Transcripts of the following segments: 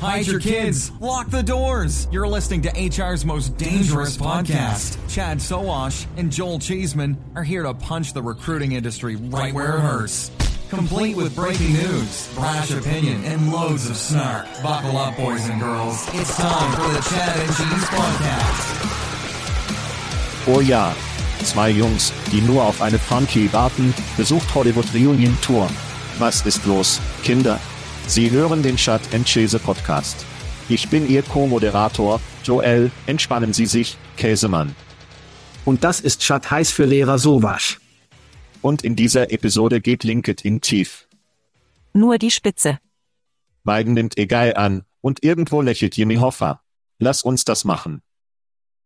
Hide your kids. Lock the doors. You're listening to HR's most dangerous podcast. Chad Soash and Joel Cheeseman are here to punch the recruiting industry right where it hurts complete with breaking news, brash opinion, and loads of snark. Buckle up, boys and girls. It's time for the Chad and Cheese Podcast. Oh ja, zwei Jungs, die nur auf eine Funky warten, besucht Hollywood Reunion Tour. Was ist los, Kinder? Sie hören den Chad and Cheese Podcast. Ich bin Ihr Co-Moderator, Joel, entspannen Sie sich, Käsemann. Und das ist Chad heiß für Lehrer Sowasch. Und in dieser Episode geht LinkedIn tief. Nur die Spitze. Biden nimmt egal an, und irgendwo lächelt Jimmy Hoffa. Lass uns das machen.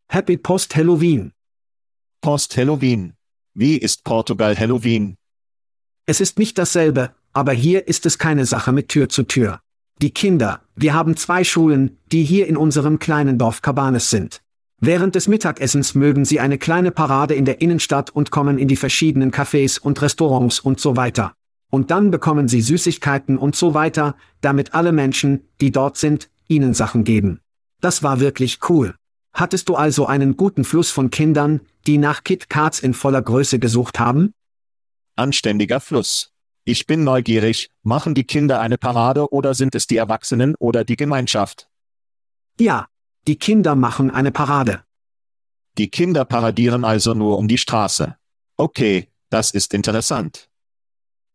Happy Post Halloween. Post Halloween. Wie ist Portugal Halloween? Es ist nicht dasselbe, aber hier ist es keine Sache mit Tür zu Tür. Die Kinder, wir haben zwei Schulen, die hier in unserem kleinen Dorf Cabanes sind. Während des Mittagessens mögen sie eine kleine Parade in der Innenstadt und kommen in die verschiedenen Cafés und Restaurants und so weiter. Und dann bekommen sie Süßigkeiten und so weiter, damit alle Menschen, die dort sind, ihnen Sachen geben. Das war wirklich cool. Hattest du also einen guten Fluss von Kindern, die nach Kit Kats in voller Größe gesucht haben? Anständiger Fluss. Ich bin neugierig, machen die Kinder eine Parade oder sind es die Erwachsenen oder die Gemeinschaft? Ja, die Kinder machen eine Parade. Die Kinder paradieren also nur um die Straße. Okay, das ist interessant.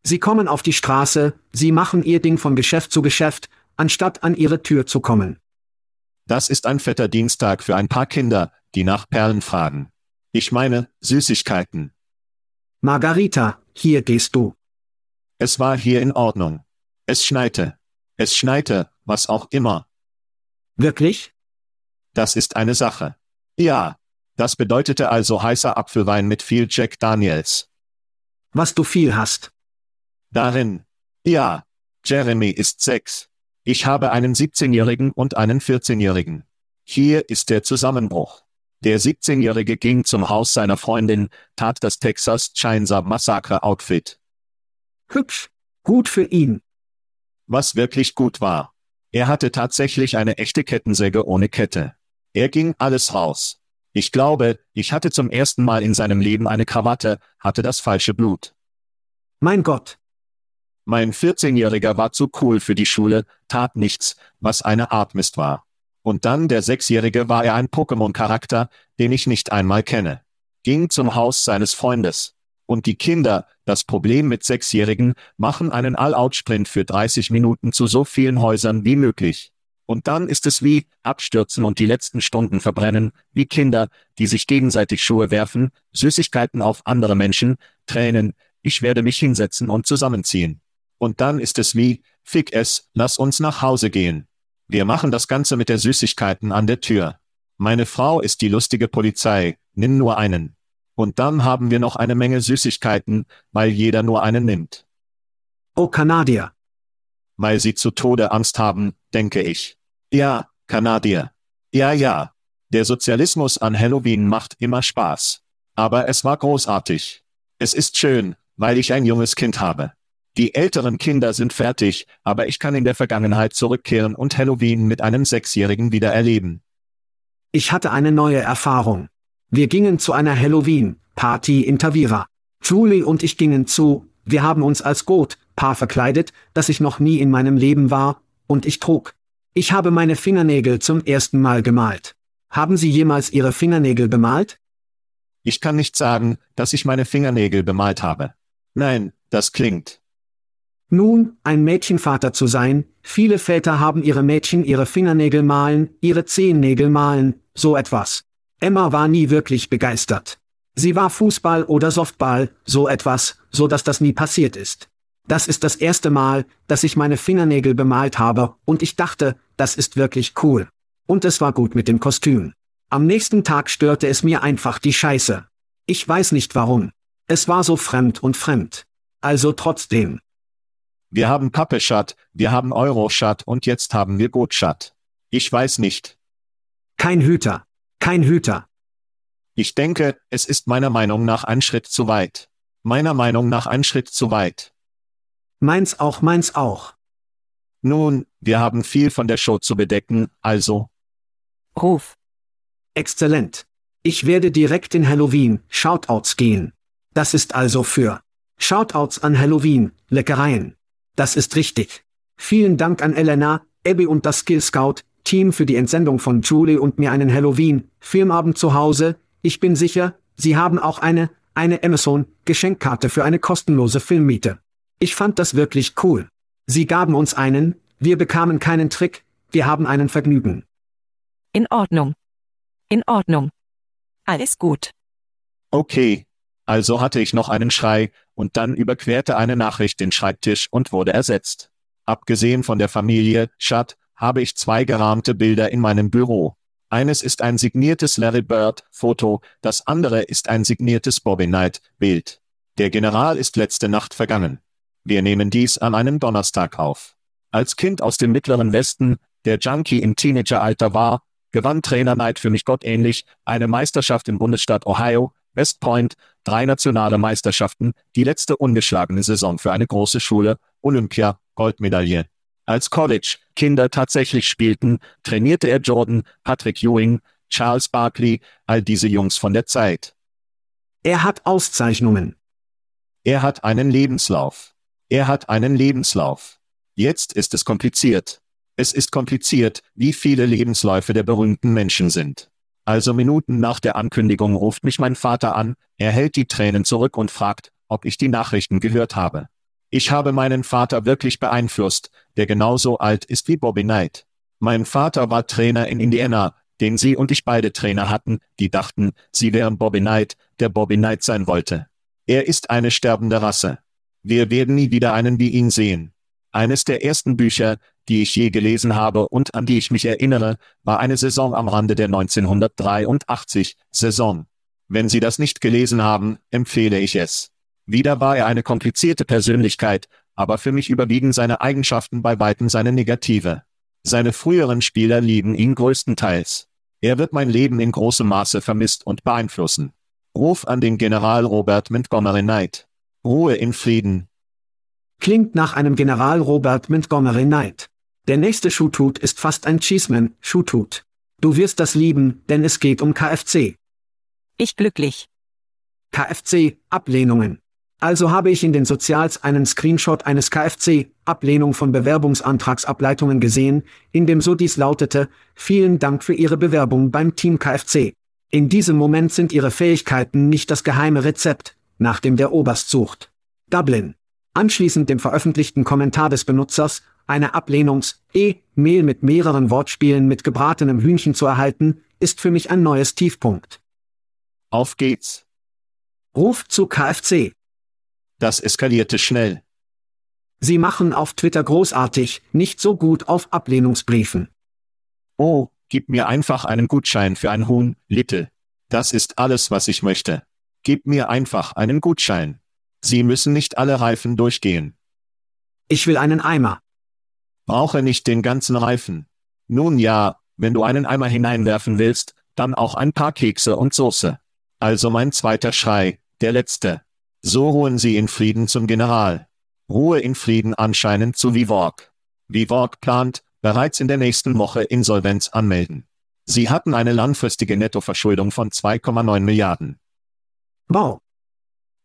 Sie kommen auf die Straße, sie machen ihr Ding von Geschäft zu Geschäft, anstatt an ihre Tür zu kommen. Das ist ein fetter Dienstag für ein paar Kinder, die nach Perlen fragen. Ich meine, Süßigkeiten. Margarita, hier gehst du. Es war hier in Ordnung. Es schneite. Es schneite, was auch immer. Wirklich? Das ist eine Sache. Ja. Das bedeutete also heißer Apfelwein mit viel Jack Daniels. Was du viel hast. Darin. Ja. Jeremy ist sechs. Ich habe einen 17-Jährigen und einen 14-Jährigen. Hier ist der Zusammenbruch. Der 17-Jährige ging zum Haus seiner Freundin, tat das Texas Chainsaw Massacre Outfit. Hübsch. Gut für ihn. Was wirklich gut war. Er hatte tatsächlich eine echte Kettensäge ohne Kette. Er ging alles raus. Ich glaube, ich hatte zum ersten Mal in seinem Leben eine Krawatte, hatte das falsche Blut. Mein Gott. Mein 14-Jähriger war zu cool für die Schule, tat nichts, was eine Art Mist war. Und dann der Sechsjährige war er ein Pokémon-Charakter, den ich nicht einmal kenne. Ging zum Haus seines Freundes. Und die Kinder, das Problem mit Sechsjährigen, machen einen All-Out-Sprint für 30 Minuten zu so vielen Häusern wie möglich. Und dann ist es wie abstürzen und die letzten Stunden verbrennen, wie Kinder, die sich gegenseitig Schuhe werfen, Süßigkeiten auf andere Menschen, Tränen, ich werde mich hinsetzen und zusammenziehen. Und dann ist es wie, fick es, lass uns nach Hause gehen. Wir machen das Ganze mit der Süßigkeiten an der Tür. Meine Frau ist die lustige Polizei, nimm nur einen. Und dann haben wir noch eine Menge Süßigkeiten, weil jeder nur einen nimmt. Oh Kanadier. Weil sie zu Tode Angst haben, denke ich. Ja, Kanadier. Ja, ja. Der Sozialismus an Halloween macht immer Spaß. Aber es war großartig. Es ist schön, weil ich ein junges Kind habe. Die älteren Kinder sind fertig, aber ich kann in der Vergangenheit zurückkehren und Halloween mit einem Sechsjährigen wieder erleben. Ich hatte eine neue Erfahrung. Wir gingen zu einer Halloween-Party in Tavira. Julie und ich gingen zu, wir haben uns als Goat-Paar verkleidet, das ich noch nie in meinem Leben war, und ich trug. Ich habe meine Fingernägel zum ersten Mal gemalt. Haben Sie jemals Ihre Fingernägel bemalt? Ich kann nicht sagen, dass ich meine Fingernägel bemalt habe. Nein, das klingt. Nun, ein Mädchenvater zu sein, viele Väter haben ihre Mädchen ihre Fingernägel malen, ihre Zehennägel malen, so etwas. Emma war nie wirklich begeistert. Sie war Fußball oder Softball, so etwas, so dass das nie passiert ist. Das ist das erste Mal, dass ich meine Fingernägel bemalt habe, und ich dachte, das ist wirklich cool. Und es war gut mit dem Kostüm. Am nächsten Tag störte es mir einfach die Scheiße. Ich weiß nicht warum. Es war so fremd und fremd. Also trotzdem. Wir haben Pappe-Shut, wir haben Euro-Shut und jetzt haben wir Goat-Shut. Ich weiß nicht. Kein Hüter. Kein Hüter. Ich denke, es ist meiner Meinung nach ein Schritt zu weit. Meiner Meinung nach ein Schritt zu weit. Meins auch, meins auch. Nun, wir haben viel von der Show zu bedecken, also. Ruf. Exzellent. Ich werde direkt in Halloween, Shoutouts gehen. Das ist also für Shoutouts an Halloween, Leckereien. Das ist richtig. Vielen Dank an Elena, Abby und das Skill Scout, Team für die Entsendung von Julie und mir einen Halloween-Filmabend zu Hause. Ich bin sicher, Sie haben auch eine, eine Amazon-Geschenkkarte für eine kostenlose Filmmiete. Ich fand das wirklich cool. Sie gaben uns einen, wir bekamen keinen Trick, wir haben einen Vergnügen. In Ordnung. In Ordnung. Alles gut. Okay. Also hatte ich noch einen Schrei, und dann überquerte eine Nachricht den Schreibtisch und wurde ersetzt. Abgesehen von der Familie, Schat, habe ich zwei gerahmte Bilder in meinem Büro. Eines ist ein signiertes Larry Bird Foto, das andere ist ein signiertes Bobby Knight Bild. Der General ist letzte Nacht vergangen. Wir nehmen dies an einem Donnerstag auf. Als Kind aus dem mittleren Westen, der Junkie im Teenageralter war, gewann Trainer Knight für mich gottähnlich eine Meisterschaft im Bundesstaat Ohio, West Point, drei nationale Meisterschaften, die letzte ungeschlagene Saison für eine große Schule, Olympia, Goldmedaille. Als College-Kinder tatsächlich spielten, trainierte er Jordan, Patrick Ewing, Charles Barkley, all diese Jungs von der Zeit. Er hat Auszeichnungen. Er hat einen Lebenslauf. Er hat einen Lebenslauf. Jetzt ist es kompliziert. Es ist kompliziert, wie viele Lebensläufe der berühmten Menschen sind. Also Minuten nach der Ankündigung ruft mich mein Vater an, er hält die Tränen zurück und fragt, ob ich die Nachrichten gehört habe. Ich habe meinen Vater wirklich beeinflusst, der genauso alt ist wie Bobby Knight. Mein Vater war Trainer in Indiana, den Sie und ich beide Trainer hatten, die dachten, sie wären Bobby Knight, der Bobby Knight sein wollte. Er ist eine sterbende Rasse. Wir werden nie wieder einen wie ihn sehen. Eines der ersten Bücher, die ich je gelesen habe und an die ich mich erinnere, war eine Saison am Rande der 1983 Saison. Wenn Sie das nicht gelesen haben, empfehle ich es. Wieder war er eine komplizierte Persönlichkeit, aber für mich überwiegen seine Eigenschaften bei weitem seine negative. Seine früheren Spieler lieben ihn größtenteils. Er wird mein Leben in großem Maße vermisst und beeinflussen. Ruf an den General Robert Montgomery Knight. Ruhe in Frieden. Klingt nach einem General Robert Montgomery Knight. Der nächste Schuhtut ist fast ein Cheeseman, Schuhtut. Du wirst das lieben, denn es geht um KFC. Ich glücklich. KFC, Ablehnungen. Also habe ich in den Sozials einen Screenshot eines KFC, Ablehnung von Bewerbungsantragsableitungen gesehen, in dem so dies lautete, vielen Dank für Ihre Bewerbung beim Team KFC. In diesem Moment sind Ihre Fähigkeiten nicht das geheime Rezept, nach dem der Oberst sucht. Dublin. Anschließend dem veröffentlichten Kommentar des Benutzers, eine Ablehnungs-E-Mail mit mehreren Wortspielen mit gebratenem Hühnchen zu erhalten, ist für mich ein neues Tiefpunkt. Auf geht's. Ruf zu KFC. Das eskalierte schnell. Sie machen auf Twitter großartig, nicht so gut auf Ablehnungsbriefen. Oh, gib mir einfach einen Gutschein für ein Huhn, Little. Das ist alles, was ich möchte. Gib mir einfach einen Gutschein. Sie müssen nicht alle Reifen durchgehen. Ich will einen Eimer. Brauche nicht den ganzen Reifen. Nun ja, wenn du einen Eimer hineinwerfen willst, dann auch ein paar Kekse und Soße. Also mein zweiter Schrei, der letzte. So ruhen sie in Frieden zum General. Ruhe in Frieden anscheinend zu Vivorg. Vivorg plant, bereits in der nächsten Woche Insolvenz anmelden. Sie hatten eine langfristige Nettoverschuldung von 2,9 Milliarden. Wow.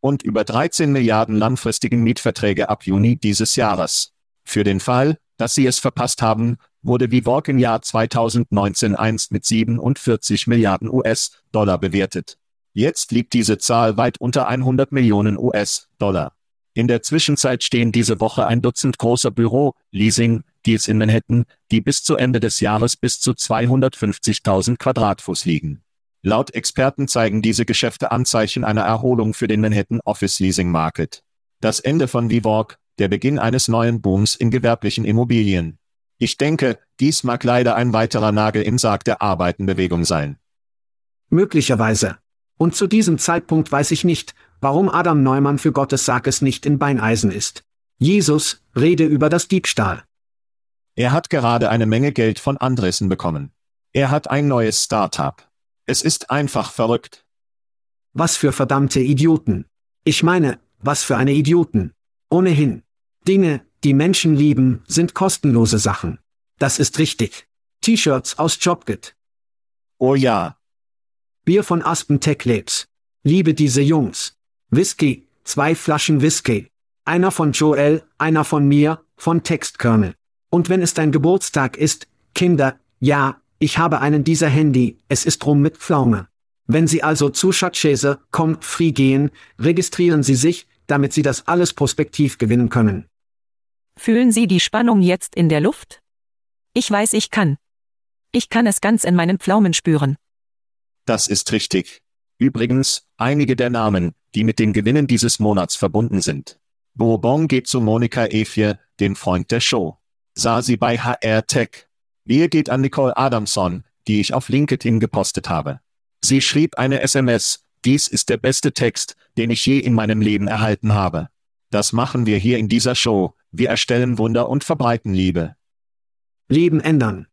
Und über 13 Milliarden langfristigen Mietverträge ab Juni dieses Jahres. Für den Fall, dass Sie es verpasst haben, wurde Vivorg im Jahr 2019 einst mit 47 Milliarden US-Dollar bewertet. Jetzt liegt diese Zahl weit unter 100 Millionen US-Dollar. In der Zwischenzeit stehen diese Woche ein Dutzend großer Büro-Leasing-Deals in Manhattan, die bis zu Ende des Jahres bis zu 250.000 Quadratfuß liegen. Laut Experten zeigen diese Geschäfte Anzeichen einer Erholung für den Manhattan Office Leasing Market. Das Ende von Vivorg, der Beginn eines neuen Booms in gewerblichen Immobilien. Ich denke, dies mag leider ein weiterer Nagel im Sarg der Arbeitenbewegung sein. Möglicherweise. Und zu diesem Zeitpunkt weiß ich nicht, warum Adam Neumann für Gottes Sarg es nicht in Beineisen ist. Jesus, rede über das Diebstahl. Er hat gerade eine Menge Geld von Andressen bekommen. Er hat ein neues Startup. Es ist einfach verrückt. Was für verdammte Idioten. Ich meine, was für eine Idioten. Ohnehin. Dinge, die Menschen lieben, sind kostenlose Sachen. Das ist richtig. T-Shirts aus Jobgit. Oh ja. Bier von Aspen Tech Labs. Liebe diese Jungs. Whisky, zwei Flaschen Whisky. Einer von Joel, einer von mir, von Textkernel. Und wenn es dein Geburtstag ist, Kinder, ja, ich habe einen dieser Handy, es ist rum mit Pflaume. Wenn Sie also zu Schatzschäse.com free gehen, registrieren Sie sich, damit Sie das alles prospektiv gewinnen können. Fühlen Sie die Spannung jetzt in der Luft? Ich weiß, ich kann. Ich kann es ganz in meinen Pflaumen spüren. Das ist richtig. Übrigens, einige der Namen, die mit den Gewinnen dieses Monats verbunden sind. Bourbon geht zu Monika Efje, dem Freund der Show. Sah sie bei HR Tech. Wehe geht an Nicole Adamson, die ich auf LinkedIn gepostet habe. Sie schrieb eine SMS, dies ist der beste Text, den ich je in meinem Leben erhalten habe. Das machen wir hier in dieser Show, wir erstellen Wunder und verbreiten Liebe. Leben ändern.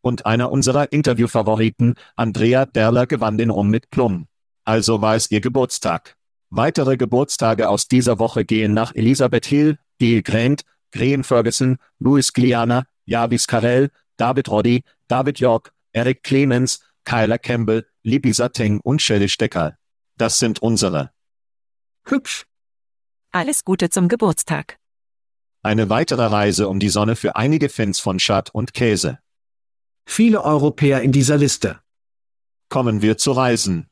Und einer unserer Interviewfavoriten, Andrea Derler, gewann den Rum mit Plum. Also war es ihr Geburtstag. Weitere Geburtstage aus dieser Woche gehen nach Elisabeth Hill, Gail Grant, Graham Ferguson, Louis Gliana, Javis Carell, David Roddy, David York, Eric Clemens, Kyla Campbell, Libby Satting und Shelley Stecker. Das sind unsere. Hübsch. Alles Gute zum Geburtstag. Eine weitere Reise um die Sonne für einige Fans von Schad und Käse. Viele Europäer in dieser Liste. Kommen wir zu Reisen.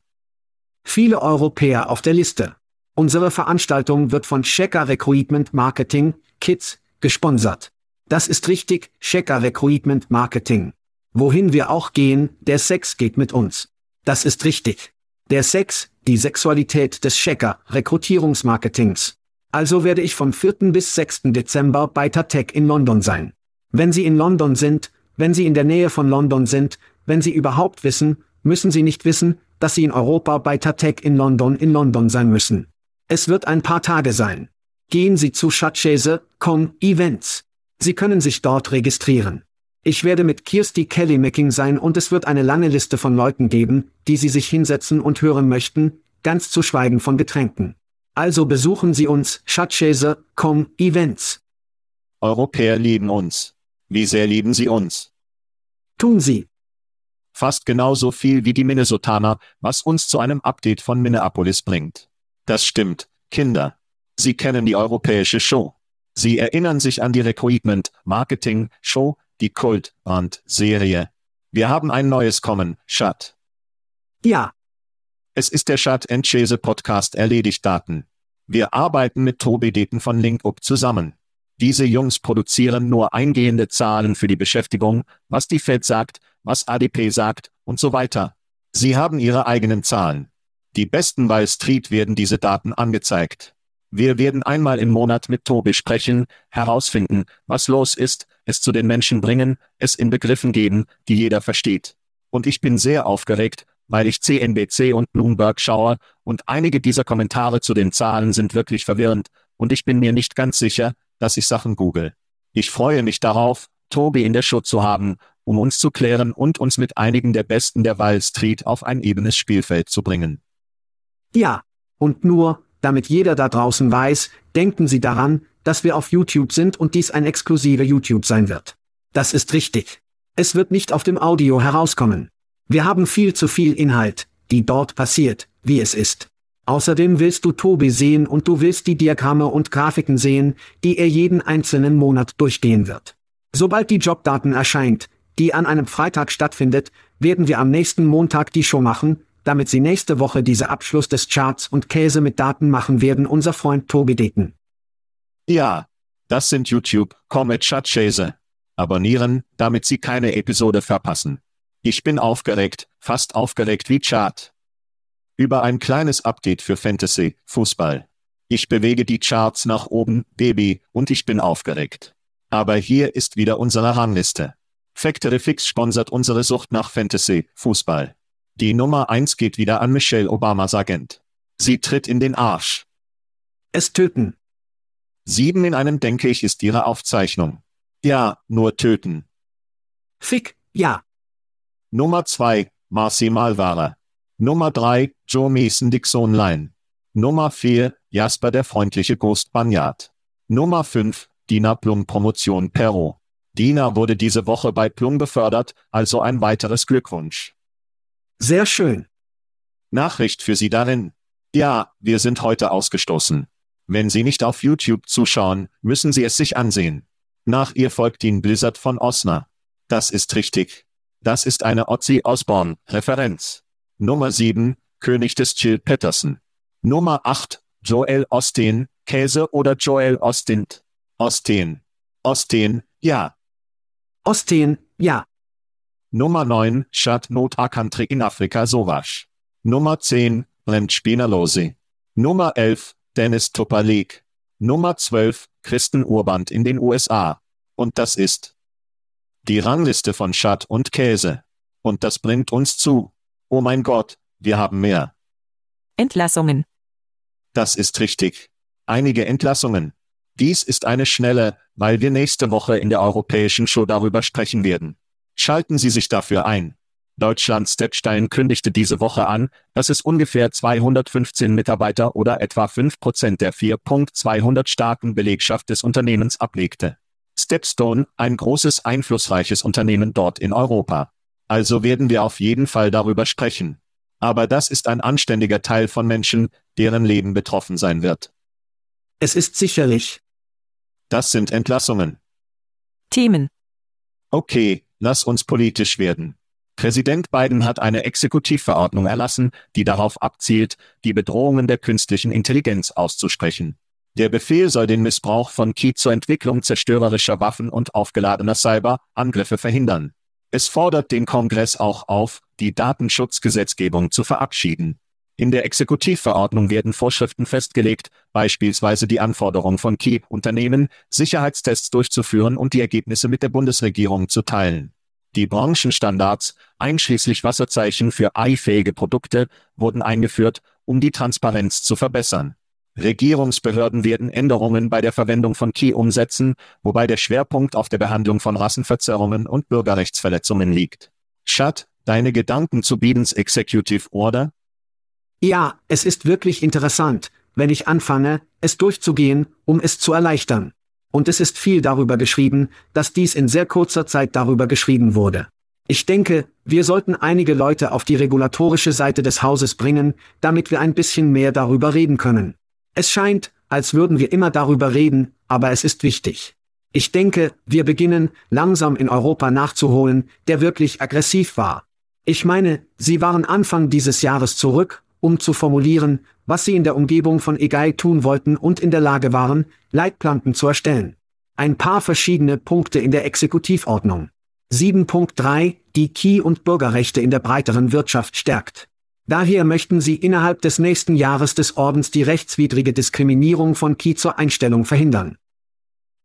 Viele Europäer auf der Liste. Unsere Veranstaltung wird von Checker Recruitment Marketing, Kids, gesponsert. Das ist richtig, Checker Recruitment Marketing. Wohin wir auch gehen, der Sex geht mit uns. Das ist richtig. Der Sex, die Sexualität des Checker Rekrutierungsmarketings. Also werde ich vom 4. bis 6. Dezember bei Tatec in London sein. Wenn Sie in London sind, wenn Sie in der Nähe von London sind, wenn Sie überhaupt wissen, müssen Sie nicht wissen, dass Sie in Europa bei Tatec in London in London sein müssen. Es wird ein paar Tage sein. Gehen Sie zu Schatzschäse.com Events. Sie können sich dort registrieren. Ich werde mit Kirsty Kelly Micking sein und es wird eine lange Liste von Leuten geben, die Sie sich hinsetzen und hören möchten, ganz zu schweigen von Getränken. Also besuchen Sie uns, Schatzschäse.com Events. Europäer lieben uns. Wie sehr lieben sie uns? Tun Sie. Fast genauso viel wie die Minnesotaner, was uns zu einem Update von Minneapolis bringt. Das stimmt, Kinder. Sie kennen die europäische Show. Sie erinnern sich an die Recruitment Marketing Show, die Kult Band Serie. Wir haben ein neues kommen, Schat. Ja. Es ist der Schat Chase Podcast erledigt Daten. Wir arbeiten mit Tobi Deten von LinkUp zusammen. Diese Jungs produzieren nur eingehende Zahlen für die Beschäftigung, was die Fed sagt, was ADP sagt und so weiter. Sie haben ihre eigenen Zahlen. Die besten Wall Street werden diese Daten angezeigt. Wir werden einmal im Monat mit Tobi sprechen, herausfinden, was los ist, es zu den Menschen bringen, es in Begriffen geben, die jeder versteht. Und ich bin sehr aufgeregt, weil ich CNBC und Bloomberg schaue, und einige dieser Kommentare zu den Zahlen sind wirklich verwirrend, und ich bin mir nicht ganz sicher, dass ich Sachen google. Ich freue mich darauf, Tobi in der Show zu haben, um uns zu klären und uns mit einigen der Besten der Wall Street auf ein ebenes Spielfeld zu bringen. Ja, und nur, damit jeder da draußen weiß, denken Sie daran, dass wir auf YouTube sind und dies ein exklusiver YouTube sein wird. Das ist richtig. Es wird nicht auf dem Audio herauskommen. Wir haben viel zu viel Inhalt, die dort passiert, wie es ist. Außerdem willst du Tobi sehen und du willst die Diagramme und Grafiken sehen, die er jeden einzelnen Monat durchgehen wird. Sobald die Jobdaten erscheint, die an einem Freitag stattfindet, werden wir am nächsten Montag die Show machen, damit Sie nächste Woche diese Abschluss des Charts und Käse mit Daten machen werden unser Freund Tobi Deten. Ja, das sind YouTube, Comet Chatchase. Abonnieren, damit Sie keine Episode verpassen. Ich bin aufgeregt, fast aufgeregt wie Chart. Über ein kleines Update für Fantasy, Fußball. Ich bewege die Charts nach oben, Baby, und ich bin aufgeregt. Aber hier ist wieder unsere Rangliste. Factory Fix sponsert unsere Sucht nach Fantasy, Fußball. Die Nummer 1 geht wieder an Michelle Obamas Agent. Sie tritt in den Arsch. Es töten. Sieben in einem denke ich ist ihre Aufzeichnung. Ja, nur töten. Fick, ja. Nummer 2, Marcy Malvara. Nummer 3, Joe Mason Dixon Line. Nummer 4, Jasper der freundliche Ghost Banyard. Nummer 5, Dina Plum Promotion Perro. Dina wurde diese Woche bei Plum befördert, also ein weiteres Glückwunsch. Sehr schön. Nachricht für Sie darin. Ja, wir sind heute ausgestoßen. Wenn Sie nicht auf YouTube zuschauen, müssen Sie es sich ansehen. Nach ihr folgt Dean Blizzard von Osner. Das ist richtig. Das ist eine Ozzy Osbourne-Referenz. Nummer 7, König des Chill Patterson. Nummer 8, Joel Osteen, Käse oder Joel Ostint? Osteen. Osteen, ja. Osteen, ja. Nummer 9, Shad Nota Country in Afrika Sowasch. Nummer 10, Brent Spinalose. Nummer 11, Dennis Topalik. Nummer 12, Kristen Urband in den USA. Und das ist die Rangliste von Shad und Käse. Und das bringt uns zu. Oh mein Gott, wir haben mehr. Entlassungen. Das ist richtig. Einige Entlassungen. Dies ist eine schnelle, weil wir nächste Woche in der europäischen Show darüber sprechen werden. Schalten Sie sich dafür ein. Deutschland Steppstein kündigte diese Woche an, dass es ungefähr 215 Mitarbeiter oder etwa 5% der 4.200 starken Belegschaft des Unternehmens ablegte. Stepstone, ein großes einflussreiches Unternehmen dort in Europa. Also werden wir auf jeden Fall darüber sprechen. Aber das ist ein anständiger Teil von Menschen, deren Leben betroffen sein wird. Es ist sicherlich. Das sind Entlassungen. Themen. Okay, lass uns politisch werden. Präsident Biden hat eine Exekutivverordnung erlassen, die darauf abzielt, die Bedrohungen der künstlichen Intelligenz auszusprechen. Der Befehl soll den Missbrauch von Key zur Entwicklung zerstörerischer Waffen und aufgeladener Cyber-Angriffe verhindern. Es fordert den Kongress auch auf, die Datenschutzgesetzgebung zu verabschieden. In der Exekutivverordnung werden Vorschriften festgelegt, beispielsweise die Anforderung von Key-Unternehmen, Sicherheitstests durchzuführen und die Ergebnisse mit der Bundesregierung zu teilen. Die Branchenstandards, einschließlich Wasserzeichen für AI-fähige Produkte, wurden eingeführt, um die Transparenz zu verbessern. Regierungsbehörden werden Änderungen bei der Verwendung von Key umsetzen, wobei der Schwerpunkt auf der Behandlung von Rassenverzerrungen und Bürgerrechtsverletzungen liegt. Chad, deine Gedanken zu Bidens Executive Order? Ja, es ist wirklich interessant, wenn ich anfange, es durchzugehen, um es zu erleichtern. Und es ist viel darüber geschrieben, dass dies in sehr kurzer Zeit darüber geschrieben wurde. Ich denke, wir sollten einige Leute auf die regulatorische Seite des Hauses bringen, damit wir ein bisschen mehr darüber reden können. Es scheint, als würden wir immer darüber reden, aber es ist wichtig. Ich denke, wir beginnen, langsam in Europa nachzuholen, der wirklich aggressiv war. Ich meine, sie waren Anfang dieses Jahres zurück, um zu formulieren, was sie in der Umgebung von Egai tun wollten und in der Lage waren, Leitplanken zu erstellen. Ein paar verschiedene Punkte in der Exekutivordnung. 7.3, die Key- und Bürgerrechte in der breiteren Wirtschaft stärkt. Daher möchten sie innerhalb des nächsten Jahres des Ordens die rechtswidrige Diskriminierung von Key zur Einstellung verhindern.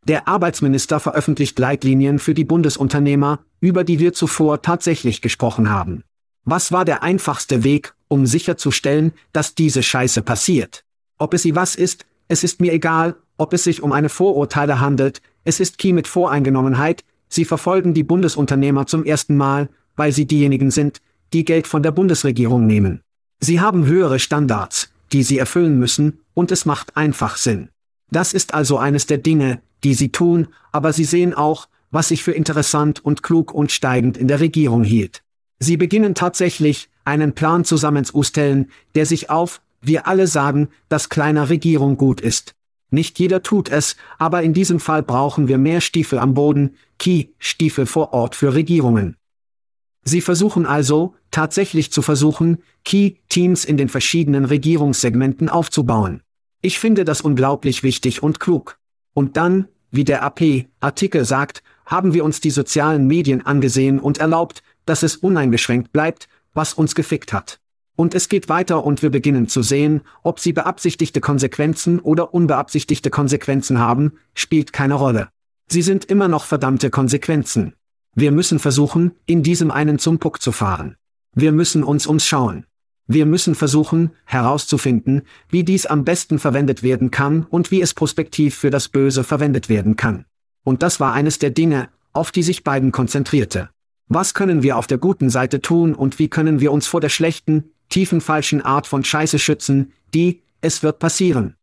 Der Arbeitsminister veröffentlicht Leitlinien für die Bundesunternehmer, über die wir zuvor tatsächlich gesprochen haben. Was war der einfachste Weg, um sicherzustellen, dass diese Scheiße passiert? Ob es sie was ist, es ist mir egal, ob es sich um eine Vorurteile handelt, es ist Key mit Voreingenommenheit, sie verfolgen die Bundesunternehmer zum ersten Mal, weil sie diejenigen sind, die Geld von der Bundesregierung nehmen. Sie haben höhere Standards, die sie erfüllen müssen, und es macht einfach Sinn. Das ist also eines der Dinge, die sie tun, aber sie sehen auch, was sich für interessant und klug und steigend in der Regierung hielt. Sie beginnen tatsächlich, einen Plan zusammenzustellen, der sich auf, wir alle sagen, dass kleiner Regierung gut ist. Nicht jeder tut es, aber in diesem Fall brauchen wir mehr Stiefel am Boden, Key, Stiefel vor Ort für Regierungen. Sie versuchen also, tatsächlich zu versuchen, Key-Teams in den verschiedenen Regierungssegmenten aufzubauen. Ich finde das unglaublich wichtig und klug. Und dann, wie der AP-Artikel sagt, haben wir uns die sozialen Medien angesehen und erlaubt, dass es uneingeschränkt bleibt, was uns gefickt hat. Und es geht weiter und wir beginnen zu sehen, ob sie beabsichtigte Konsequenzen oder unbeabsichtigte Konsequenzen haben, spielt keine Rolle. Sie sind immer noch verdammte Konsequenzen. Wir müssen versuchen, in diesem einen zum Puck zu fahren. Wir müssen uns umschauen. Wir müssen versuchen, herauszufinden, wie dies am besten verwendet werden kann und wie es prospektiv für das Böse verwendet werden kann. Und das war eines der Dinge, auf die sich beiden konzentrierte. Was können wir auf der guten Seite tun und wie können wir uns vor der schlechten, tiefen falschen Art von Scheiße schützen, die, es wird passieren.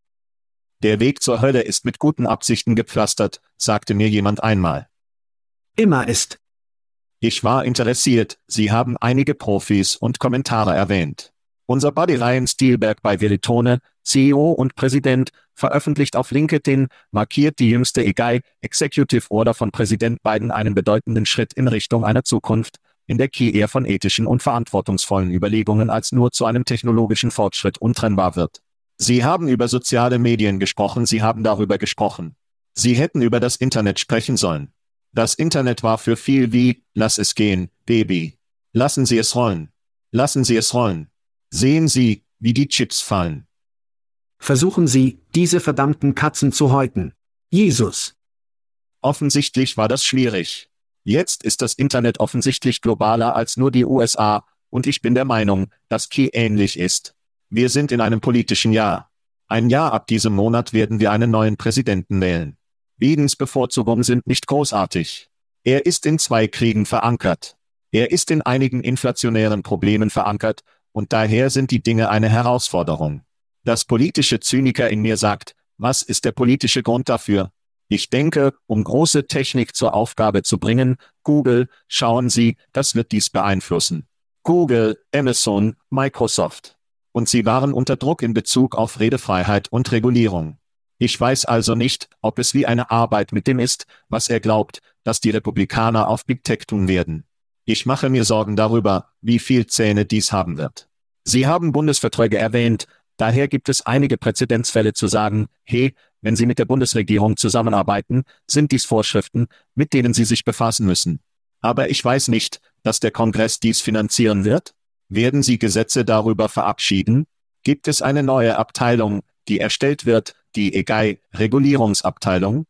Der Weg zur Hölle ist mit guten Absichten gepflastert, sagte mir jemand einmal. Immer ist. Ich war interessiert, Sie haben einige Profis und Kommentare erwähnt. Unser Buddy Ryan Stielberg bei Veritone, CEO und Präsident, veröffentlicht auf LinkedIn, markiert die jüngste EGI Executive Order von Präsident Biden einen bedeutenden Schritt in Richtung einer Zukunft, in der Key eher von ethischen und verantwortungsvollen Überlegungen als nur zu einem technologischen Fortschritt untrennbar wird. Sie haben über soziale Medien gesprochen, Sie haben darüber gesprochen. Sie hätten über das Internet sprechen sollen. Das Internet war für viel wie, lass es gehen, Baby. Lassen Sie es rollen. Lassen Sie es rollen. Sehen Sie, wie die Chips fallen. Versuchen Sie, diese verdammten Katzen zu häuten. Jesus. Offensichtlich war das schwierig. Jetzt ist das Internet offensichtlich globaler als nur die USA, und ich bin der Meinung, dass Key ähnlich ist. Wir sind in einem politischen Jahr. Ein Jahr ab diesem Monat werden wir einen neuen Präsidenten wählen. Bidens Bevorzugungen sind nicht großartig. Er ist in zwei Kriegen verankert. Er ist in einigen inflationären Problemen verankert, und daher sind die Dinge eine Herausforderung. Das politische Zyniker in mir sagt, was ist der politische Grund dafür? Ich denke, um große Technik zur Aufgabe zu bringen, Google, schauen Sie, das wird dies beeinflussen. Google, Amazon, Microsoft. Und sie waren unter Druck in Bezug auf Redefreiheit und Regulierung. Ich weiß also nicht, ob es wie eine Arbeit mit dem ist, was er glaubt, dass die Republikaner auf Big Tech tun werden. Ich mache mir Sorgen darüber, wie viel Zähne dies haben wird. Sie haben Bundesverträge erwähnt, Daher gibt es einige Präzedenzfälle zu sagen, hey, wenn Sie mit der Bundesregierung zusammenarbeiten, sind dies Vorschriften, mit denen Sie sich befassen müssen. Aber ich weiß nicht, dass der Kongress dies finanzieren wird? Werden Sie Gesetze darüber verabschieden? Gibt es eine neue Abteilung, die erstellt wird, die EGAI, Regulierungsabteilung?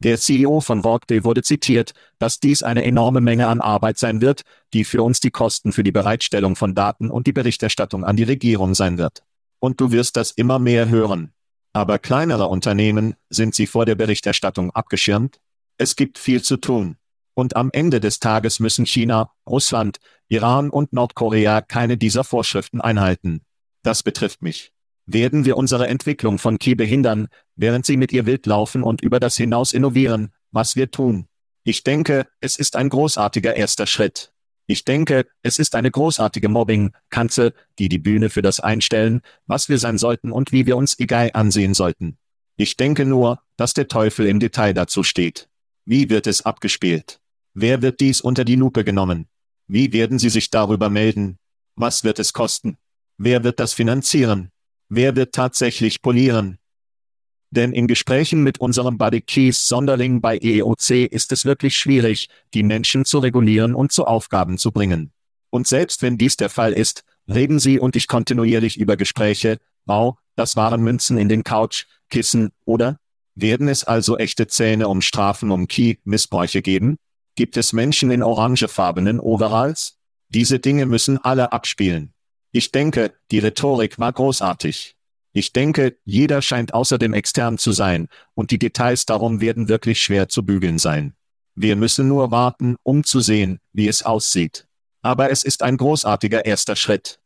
Der CEO von Workday wurde zitiert, dass dies eine enorme Menge an Arbeit sein wird, die für uns die Kosten für die Bereitstellung von Daten und die Berichterstattung an die Regierung sein wird. Und du wirst das immer mehr hören. Aber kleinere Unternehmen, sind sie vor der Berichterstattung abgeschirmt? Es gibt viel zu tun. Und am Ende des Tages müssen China, Russland, Iran und Nordkorea keine dieser Vorschriften einhalten. Das betrifft mich. Werden wir unsere Entwicklung von Key behindern, während sie mit ihr wild laufen und über das hinaus innovieren, was wir tun? Ich denke, es ist ein großartiger erster Schritt. Ich denke, es ist eine großartige Mobbing-Kanzel, die die Bühne für das einstellen, was wir sein sollten und wie wir uns egal ansehen sollten. Ich denke nur, dass der Teufel im Detail dazu steht. Wie wird es abgespielt? Wer wird dies unter die Lupe genommen? Wie werden Sie sich darüber melden? Was wird es kosten? Wer wird das finanzieren? Wer wird tatsächlich polieren? Denn in Gesprächen mit unserem Buddy Keys Sonderling bei EEOC ist es wirklich schwierig, die Menschen zu regulieren und zu Aufgaben zu bringen. Und selbst wenn dies der Fall ist, Reden Sie und ich kontinuierlich über Gespräche, wow, das waren Münzen in den Couch, Kissen, oder? Werden es also echte Zähne um Strafen um Key-Missbräuche geben? Gibt es Menschen in orangefarbenen Overalls? Diese Dinge müssen alle abspielen. Ich denke, die Rhetorik war großartig. Ich denke, jeder scheint außerdem extern zu sein, und die Details darum werden wirklich schwer zu bügeln sein. Wir müssen nur warten, um zu sehen, wie es aussieht. Aber es ist ein großartiger erster Schritt.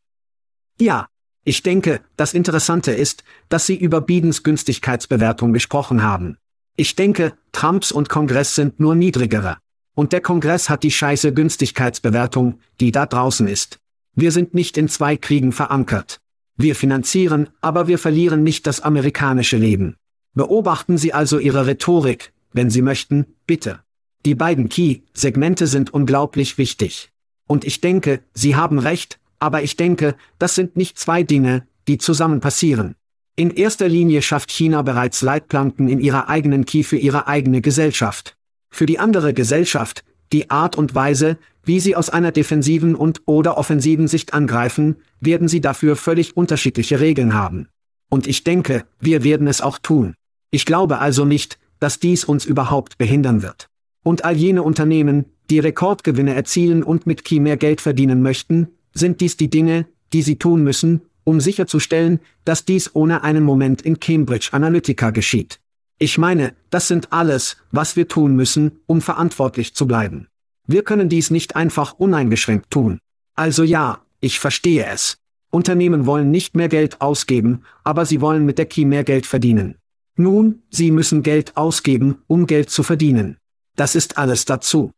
Ja, ich denke, das Interessante ist, dass Sie über Bidens Günstigkeitsbewertung gesprochen haben. Ich denke, Trumps und Kongress sind nur niedrigere. Und der Kongress hat die scheiße Günstigkeitsbewertung, die da draußen ist. Wir sind nicht in zwei Kriegen verankert. Wir finanzieren, aber wir verlieren nicht das amerikanische Leben. Beobachten Sie also Ihre Rhetorik, wenn Sie möchten, bitte. Die beiden Key-Segmente sind unglaublich wichtig. Und ich denke, Sie haben recht, aber ich denke, das sind nicht zwei Dinge, die zusammen passieren. In erster Linie schafft China bereits Leitplanken in ihrer eigenen Key für ihre eigene Gesellschaft. Für die andere Gesellschaft, die Art und Weise, wie sie aus einer defensiven und oder offensiven Sicht angreifen, werden sie dafür völlig unterschiedliche Regeln haben. Und ich denke, wir werden es auch tun. Ich glaube also nicht, dass dies uns überhaupt behindern wird. Und all jene Unternehmen, die Rekordgewinne erzielen und mit Key mehr Geld verdienen möchten, sind dies die Dinge, die sie tun müssen, um sicherzustellen, dass dies ohne einen Moment in Cambridge Analytica geschieht. Ich meine, das sind alles, was wir tun müssen, um verantwortlich zu bleiben. Wir können dies nicht einfach uneingeschränkt tun. Also ja, ich verstehe es. Unternehmen wollen nicht mehr Geld ausgeben, aber sie wollen mit der Key mehr Geld verdienen. Nun, sie müssen Geld ausgeben, um Geld zu verdienen. Das ist alles dazu.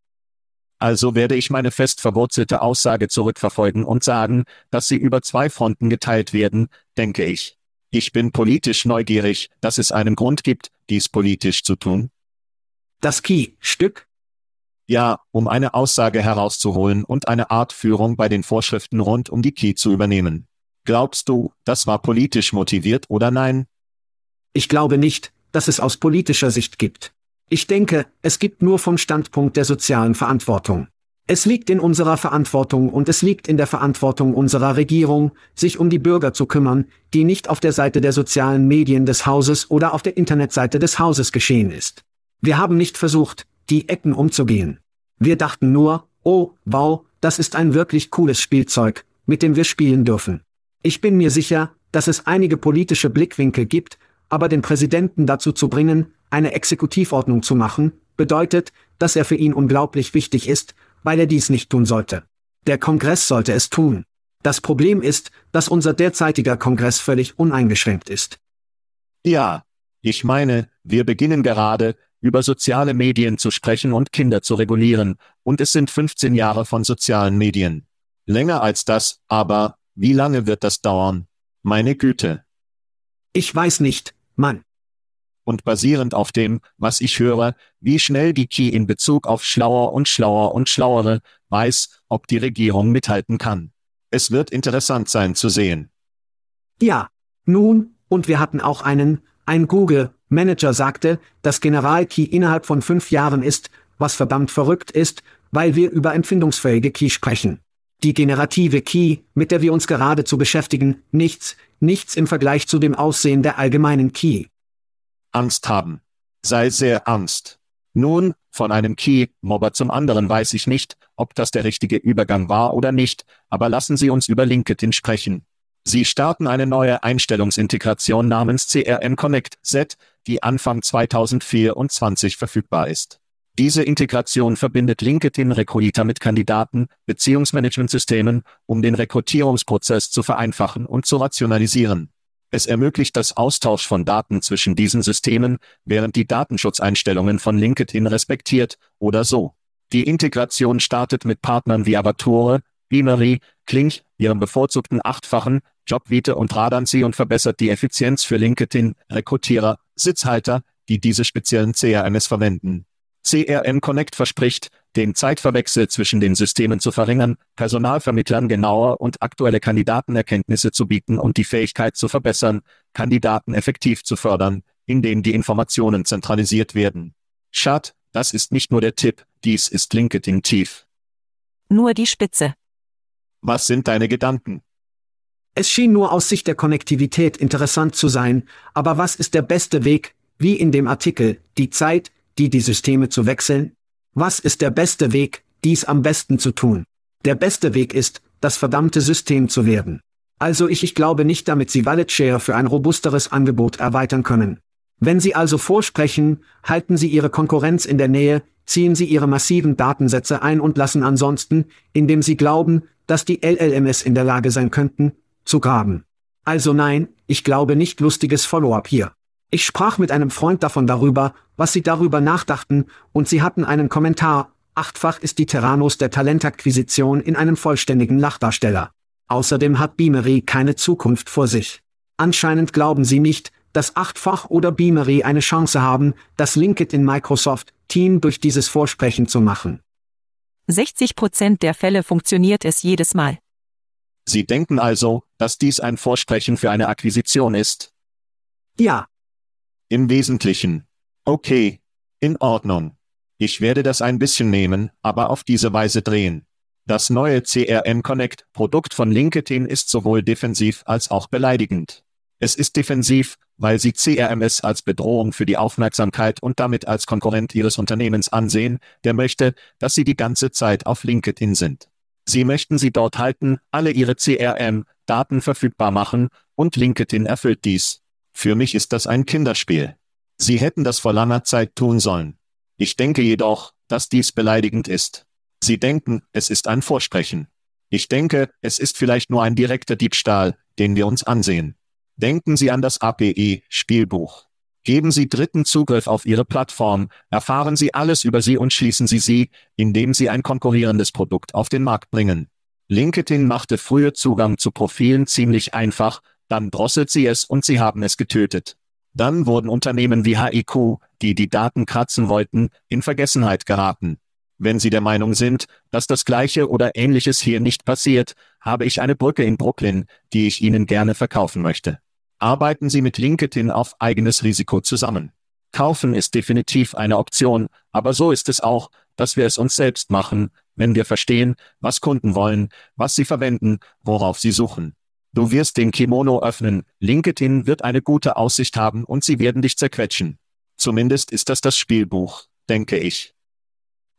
Also werde ich meine fest verwurzelte Aussage zurückverfolgen und sagen, dass sie über zwei Fronten geteilt werden, denke ich. Ich bin politisch neugierig, dass es einen Grund gibt, dies politisch zu tun. Das Key-Stück? Ja, um eine Aussage herauszuholen und eine Art Führung bei den Vorschriften rund um die Key zu übernehmen. Glaubst du, das war politisch motiviert oder nein? Ich glaube nicht, dass es aus politischer Sicht gibt. Ich denke, es gibt nur vom Standpunkt der sozialen Verantwortung. Es liegt in unserer Verantwortung und es liegt in der Verantwortung unserer Regierung, sich um die Bürger zu kümmern, die nicht auf der Seite der sozialen Medien des Hauses oder auf der Internetseite des Hauses geschehen ist. Wir haben nicht versucht, die Ecken umzugehen. Wir dachten nur, oh, wow, das ist ein wirklich cooles Spielzeug, mit dem wir spielen dürfen. Ich bin mir sicher, dass es einige politische Blickwinkel gibt, aber den Präsidenten dazu zu bringen, eine Exekutivordnung zu machen, bedeutet, dass er für ihn unglaublich wichtig ist, weil er dies nicht tun sollte. Der Kongress sollte es tun. Das Problem ist, dass unser derzeitiger Kongress völlig uneingeschränkt ist. Ja, ich meine, wir beginnen gerade, über soziale Medien zu sprechen und Kinder zu regulieren, und es sind 15 Jahre von sozialen Medien. Länger als das, aber, wie lange wird das dauern? Meine Güte. Ich weiß nicht, Mann und basierend auf dem, was ich höre, wie schnell die Key in Bezug auf schlauer und schlauer und schlauere, weiß, ob die Regierung mithalten kann. Es wird interessant sein zu sehen. Ja, nun, und wir hatten auch einen, ein Google-Manager sagte, dass General Key innerhalb von fünf Jahren ist, was verdammt verrückt ist, weil wir über empfindungsfähige Key sprechen. Die generative Key, mit der wir uns geradezu beschäftigen, nichts, nichts im Vergleich zu dem Aussehen der allgemeinen Key. Angst haben. Sei sehr ernst. Nun, von einem Key-Mobber zum anderen weiß ich nicht, ob das der richtige Übergang war oder nicht, aber lassen Sie uns über LinkedIn sprechen. Sie starten eine neue Einstellungsintegration namens CRM Connect Z, die Anfang 2024 verfügbar ist. Diese Integration verbindet LinkedIn Recruiter mit Kandidaten, Beziehungsmanagementsystemen, um den Rekrutierungsprozess zu vereinfachen und zu rationalisieren. Es ermöglicht das Austausch von Daten zwischen diesen Systemen, während die Datenschutzeinstellungen von LinkedIn respektiert, oder so. Die Integration startet mit Partnern wie Avatore, Beamery, Klink, ihrem bevorzugten achtfachen, Jobvite und Radanzi und verbessert die Effizienz für LinkedIn, Rekrutierer, Sitzhalter, die diese speziellen CRMs verwenden. CRM Connect verspricht, den Zeitverwechsel zwischen den Systemen zu verringern, Personalvermittlern genaue und aktuelle Kandidatenerkenntnisse zu bieten und die Fähigkeit zu verbessern, Kandidaten effektiv zu fördern, indem die Informationen zentralisiert werden. Schad, das ist nicht nur der Tipp, dies ist LinkedIn tief. Nur die Spitze. Was sind deine Gedanken? Es schien nur aus Sicht der Konnektivität interessant zu sein, aber was ist der beste Weg, wie in dem Artikel, die Zeit, die die Systeme zu wechseln? Was ist der beste Weg, dies am besten zu tun? Der beste Weg ist, das verdammte System zu werden. Also ich, ich glaube nicht, damit Sie Wallet Share für ein robusteres Angebot erweitern können. Wenn Sie also vorsprechen, halten Sie Ihre Konkurrenz in der Nähe, ziehen Sie Ihre massiven Datensätze ein und lassen ansonsten, indem Sie glauben, dass die LLMs in der Lage sein könnten, zu graben. Also nein, ich glaube nicht lustiges Follow-up hier. Ich sprach mit einem Freund davon darüber, was sie darüber nachdachten, und sie hatten einen Kommentar, achtfach ist die Terranos der Talentakquisition in einem vollständigen Lachdarsteller. Außerdem hat Beamery keine Zukunft vor sich. Anscheinend glauben sie nicht, dass Achtfach oder Beamery eine Chance haben, das LinkedIn Microsoft Team durch dieses Vorsprechen zu machen. 60 Prozent der Fälle funktioniert es jedes Mal. Sie denken also, dass dies ein Vorsprechen für eine Akquisition ist? Ja. Im Wesentlichen. Okay. In Ordnung. Ich werde das ein bisschen nehmen, aber auf diese Weise drehen. Das neue CRM Connect Produkt von LinkedIn ist sowohl defensiv als auch beleidigend. Es ist defensiv, weil sie CRMS als Bedrohung für die Aufmerksamkeit und damit als Konkurrent ihres Unternehmens ansehen, der möchte, dass sie die ganze Zeit auf LinkedIn sind. Sie möchten sie dort halten, alle ihre CRM-Daten verfügbar machen, und LinkedIn erfüllt dies. Für mich ist das ein Kinderspiel. Sie hätten das vor langer Zeit tun sollen. Ich denke jedoch, dass dies beleidigend ist. Sie denken, es ist ein Vorsprechen. Ich denke, es ist vielleicht nur ein direkter Diebstahl, den wir uns ansehen. Denken Sie an das API-Spielbuch. Geben Sie Dritten Zugriff auf Ihre Plattform, erfahren Sie alles über sie und schließen Sie sie, indem Sie ein konkurrierendes Produkt auf den Markt bringen. LinkedIn machte früher Zugang zu Profilen ziemlich einfach, dann drosselt sie es und sie haben es getötet. Dann wurden Unternehmen wie HIQ, die die Daten kratzen wollten, in Vergessenheit geraten. Wenn Sie der Meinung sind, dass das Gleiche oder Ähnliches hier nicht passiert, habe ich eine Brücke in Brooklyn, die ich Ihnen gerne verkaufen möchte. Arbeiten Sie mit LinkedIn auf eigenes Risiko zusammen. Kaufen ist definitiv eine Option, aber so ist es auch, dass wir es uns selbst machen, wenn wir verstehen, was Kunden wollen, was sie verwenden, worauf sie suchen. Du wirst den Kimono öffnen, LinkedIn wird eine gute Aussicht haben und sie werden dich zerquetschen. Zumindest ist das das Spielbuch, denke ich.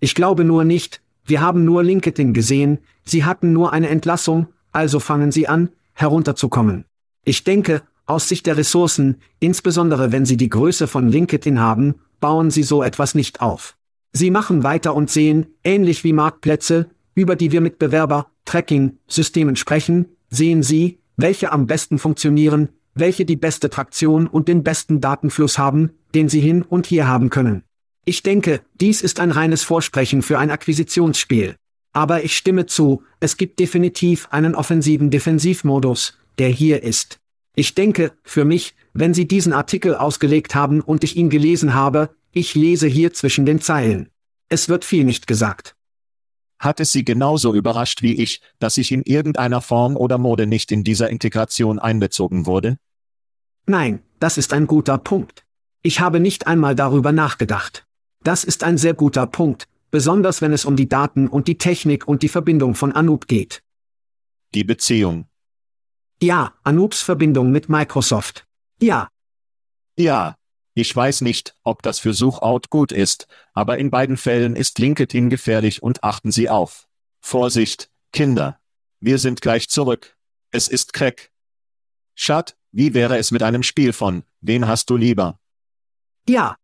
Ich glaube nur nicht, wir haben nur LinkedIn gesehen, sie hatten nur eine Entlassung, also fangen sie an, herunterzukommen. Ich denke, aus Sicht der Ressourcen, insbesondere wenn Sie die Größe von LinkedIn haben, bauen Sie so etwas nicht auf. Sie machen weiter und sehen, ähnlich wie Marktplätze, über die wir mit Bewerber, Tracking, Systemen sprechen, sehen Sie, welche am besten funktionieren, welche die beste Traktion und den besten Datenfluss haben, den Sie hin und hier haben können. Ich denke, dies ist ein reines Vorsprechen für ein Akquisitionsspiel. Aber ich stimme zu, es gibt definitiv einen offensiven Defensivmodus, der hier ist. Ich denke, für mich, wenn Sie diesen Artikel ausgelegt haben und ich ihn gelesen habe, ich lese hier zwischen den Zeilen. Es wird viel nicht gesagt. Hat es Sie genauso überrascht wie ich, dass ich in irgendeiner Form oder Mode nicht in dieser Integration einbezogen wurde? Nein, das ist ein guter Punkt. Ich habe nicht einmal darüber nachgedacht. Das ist ein sehr guter Punkt, besonders wenn es um die Daten und die Technik und die Verbindung von Anoop geht. Die Beziehung, ja, Anoops Verbindung mit Microsoft. Ja. Ja. Ich weiß nicht, ob das für Suchout gut ist, aber in beiden Fällen ist LinkedIn gefährlich und achten Sie auf. Vorsicht, Kinder. Wir sind gleich zurück. Es ist Crack. Schat, wie wäre es mit einem Spiel von, wen hast du lieber? Ja.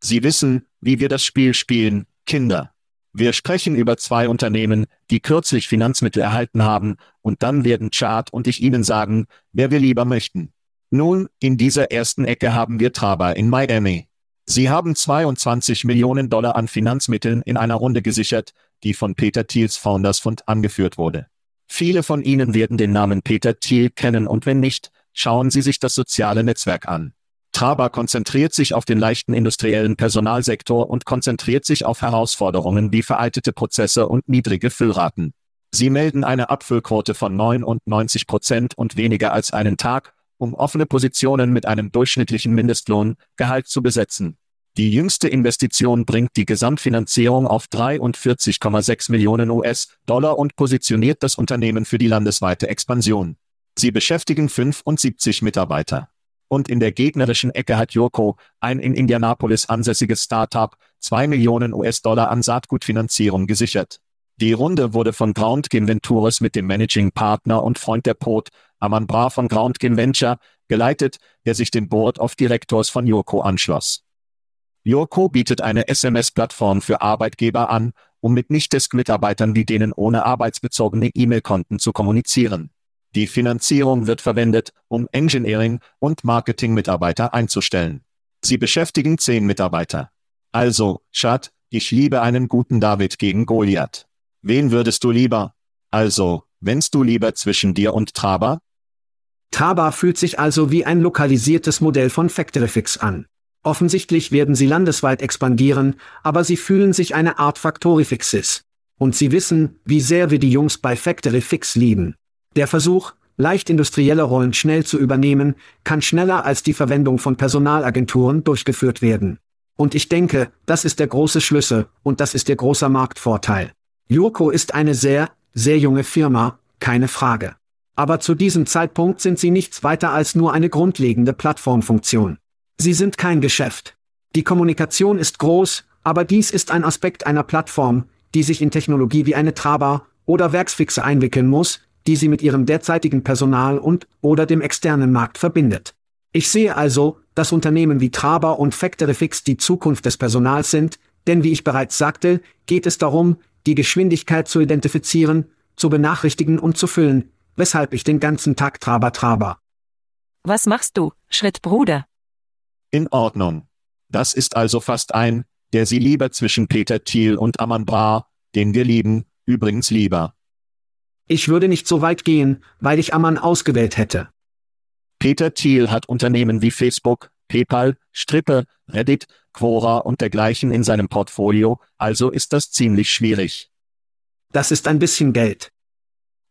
Sie wissen, wie wir das Spiel spielen, Kinder. Wir sprechen über zwei Unternehmen, die kürzlich Finanzmittel erhalten haben, und dann werden Chart und ich Ihnen sagen, wer wir lieber möchten. Nun, in dieser ersten Ecke haben wir Traber in Miami. Sie haben 22 Millionen Dollar an Finanzmitteln in einer Runde gesichert, die von Peter Thiels Founders Fund angeführt wurde. Viele von Ihnen werden den Namen Peter Thiel kennen und wenn nicht, schauen Sie sich das soziale Netzwerk an. Traber konzentriert sich auf den leichten industriellen Personalsektor und konzentriert sich auf Herausforderungen wie veraltete Prozesse und niedrige Füllraten. Sie melden eine Abfüllquote von 99 Prozent und weniger als einen Tag, um offene Positionen mit einem durchschnittlichen Mindestlohn, Gehalt zu besetzen. Die jüngste Investition bringt die Gesamtfinanzierung auf 43,6 Millionen US-Dollar und positioniert das Unternehmen für die landesweite Expansion. Sie beschäftigen 75 Mitarbeiter. Und in der gegnerischen Ecke hat Yoko, ein in Indianapolis ansässiges Startup, 2 Millionen US-Dollar an Saatgutfinanzierung gesichert. Die Runde wurde von Groundgame Ventures mit dem Managing Partner und Freund der Pot, Aman Bra von Groundgame Venture, geleitet, der sich dem Board of Directors von Yoko anschloss. Yoko bietet eine SMS-Plattform für Arbeitgeber an, um mit Nicht-Desk-Mitarbeitern wie denen ohne arbeitsbezogene E-Mail-Konten zu kommunizieren. Die Finanzierung wird verwendet, um Engineering- und Marketing-Mitarbeiter einzustellen. Sie beschäftigen zehn Mitarbeiter. Also, Schad, ich liebe einen guten David gegen Goliath. Wen würdest du lieber? Also, wennst du lieber zwischen dir und Traber? Traber fühlt sich also wie ein lokalisiertes Modell von Factoryfix an. Offensichtlich werden sie landesweit expandieren, aber sie fühlen sich eine Art Factorifixis. Und sie wissen, wie sehr wir die Jungs bei Factoryfix lieben. Der Versuch, leicht industrielle Rollen schnell zu übernehmen, kann schneller als die Verwendung von Personalagenturen durchgeführt werden. Und ich denke, das ist der große Schlüssel, und das ist der große Marktvorteil. Jurko ist eine sehr, sehr junge Firma, keine Frage. Aber zu diesem Zeitpunkt sind sie nichts weiter als nur eine grundlegende Plattformfunktion. Sie sind kein Geschäft. Die Kommunikation ist groß, aber dies ist ein Aspekt einer Plattform, die sich in Technologie wie eine Traber oder Werksfixe einwickeln muss, die sie mit ihrem derzeitigen Personal und oder dem externen Markt verbindet. Ich sehe also, dass Unternehmen wie Traber und Factoryfix die Zukunft des Personals sind, denn wie ich bereits sagte, geht es darum, die Geschwindigkeit zu identifizieren, zu benachrichtigen und zu füllen, weshalb ich den ganzen Tag Traber Traber. Was machst du, Schrittbruder? In Ordnung. Das ist also fast ein, der sie lieber zwischen Peter Thiel und Aman Bra, den wir lieben, übrigens lieber. Ich würde nicht so weit gehen, weil ich Ammann ausgewählt hätte. Peter Thiel hat Unternehmen wie Facebook, PayPal, Strippe, Reddit, Quora und dergleichen in seinem Portfolio, also ist das ziemlich schwierig. Das ist ein bisschen Geld.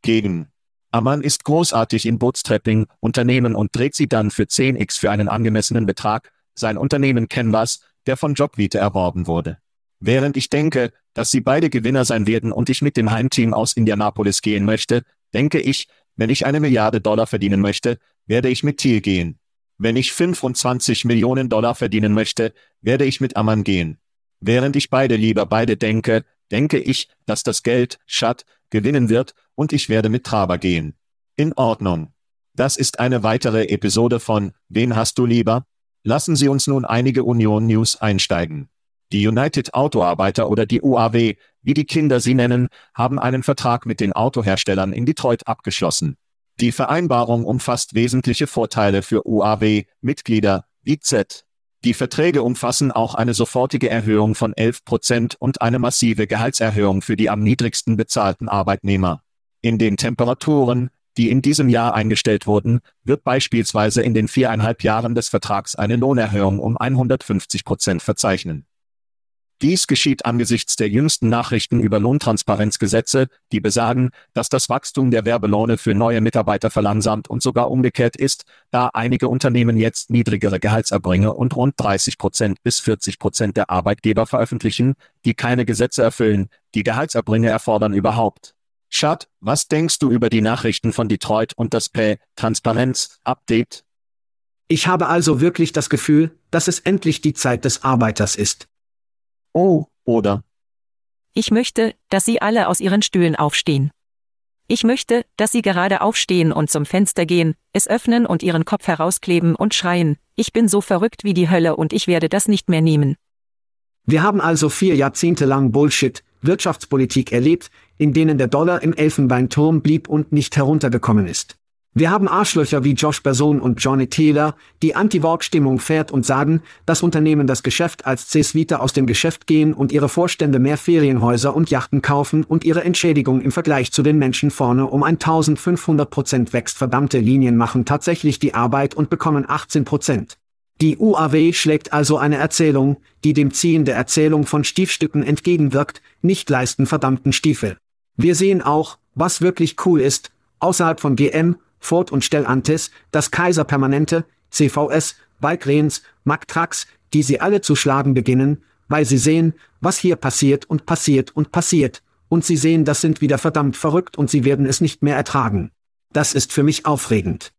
Gegen. Ammann ist großartig in Bootstrapping, Unternehmen und dreht sie dann für 10x für einen angemessenen Betrag, sein Unternehmen Canvas, der von Jobvite erworben wurde. Während ich denke, dass sie beide Gewinner sein werden und ich mit dem Heimteam aus Indianapolis gehen möchte, denke ich, wenn ich eine Milliarde Dollar verdienen möchte, werde ich mit Thiel gehen. Wenn ich 25 Millionen Dollar verdienen möchte, werde ich mit Amman gehen. Während ich beide lieber beide denke, denke ich, dass das Geld, Schat, gewinnen wird, und ich werde mit Traber gehen. In Ordnung. Das ist eine weitere Episode von Wen hast du lieber? Lassen Sie uns nun einige Union News einsteigen. Die United Autoarbeiter oder die UAW, wie die Kinder sie nennen, haben einen Vertrag mit den Autoherstellern in Detroit abgeschlossen. Die Vereinbarung umfasst wesentliche Vorteile für UAW-Mitglieder, wie Z. Die Verträge umfassen auch eine sofortige Erhöhung von 11 Prozent und eine massive Gehaltserhöhung für die am niedrigsten bezahlten Arbeitnehmer. In den Temperaturen, die in diesem Jahr eingestellt wurden, wird beispielsweise in den viereinhalb Jahren des Vertrags eine Lohnerhöhung um 150 Prozent verzeichnen. Dies geschieht angesichts der jüngsten Nachrichten über Lohntransparenzgesetze, die besagen, dass das Wachstum der Werbelohne für neue Mitarbeiter verlangsamt und sogar umgekehrt ist, da einige Unternehmen jetzt niedrigere Gehaltserbringer und rund 30 Prozent bis 40 Prozent der Arbeitgeber veröffentlichen, die keine Gesetze erfüllen, die Gehaltserbringer erfordern überhaupt. Schad, was denkst du über die Nachrichten von Detroit und das Pay-Transparenz-Update? Ich habe also wirklich das Gefühl, dass es endlich die Zeit des Arbeiters ist. Oh, oder? Ich möchte, dass Sie alle aus Ihren Stühlen aufstehen. Ich möchte, dass Sie gerade aufstehen und zum Fenster gehen, es öffnen und Ihren Kopf herauskleben und schreien, ich bin so verrückt wie die Hölle und ich werde das nicht mehr nehmen. Wir haben also vier Jahrzehnte lang Bullshit, Wirtschaftspolitik erlebt, in denen der Dollar im Elfenbeinturm blieb und nicht heruntergekommen ist. Wir haben Arschlöcher wie Josh Person und Johnny Taylor, die Anti-Work-Stimmung fährt und sagen, dass Unternehmen das Geschäft als C-Suite aus dem Geschäft gehen und ihre Vorstände mehr Ferienhäuser und Yachten kaufen und ihre Entschädigung im Vergleich zu den Menschen vorne um 1500 Prozent wächst. Verdammte Linien machen tatsächlich die Arbeit und bekommen 18 Prozent. Die UAW schlägt also eine Erzählung, die dem Ziehen der Erzählung von Stiefstücken entgegenwirkt, nicht leisten verdammten Stiefel. Wir sehen auch, was wirklich cool ist, außerhalb von GM, Ford und Stellantis, das Kaiser Permanente, CVS, Balkrens, Magtrax, die sie alle zu schlagen beginnen, weil sie sehen, was hier passiert und passiert und passiert, und sie sehen, das sind wieder verdammt verrückt und sie werden es nicht mehr ertragen. Das ist für mich aufregend.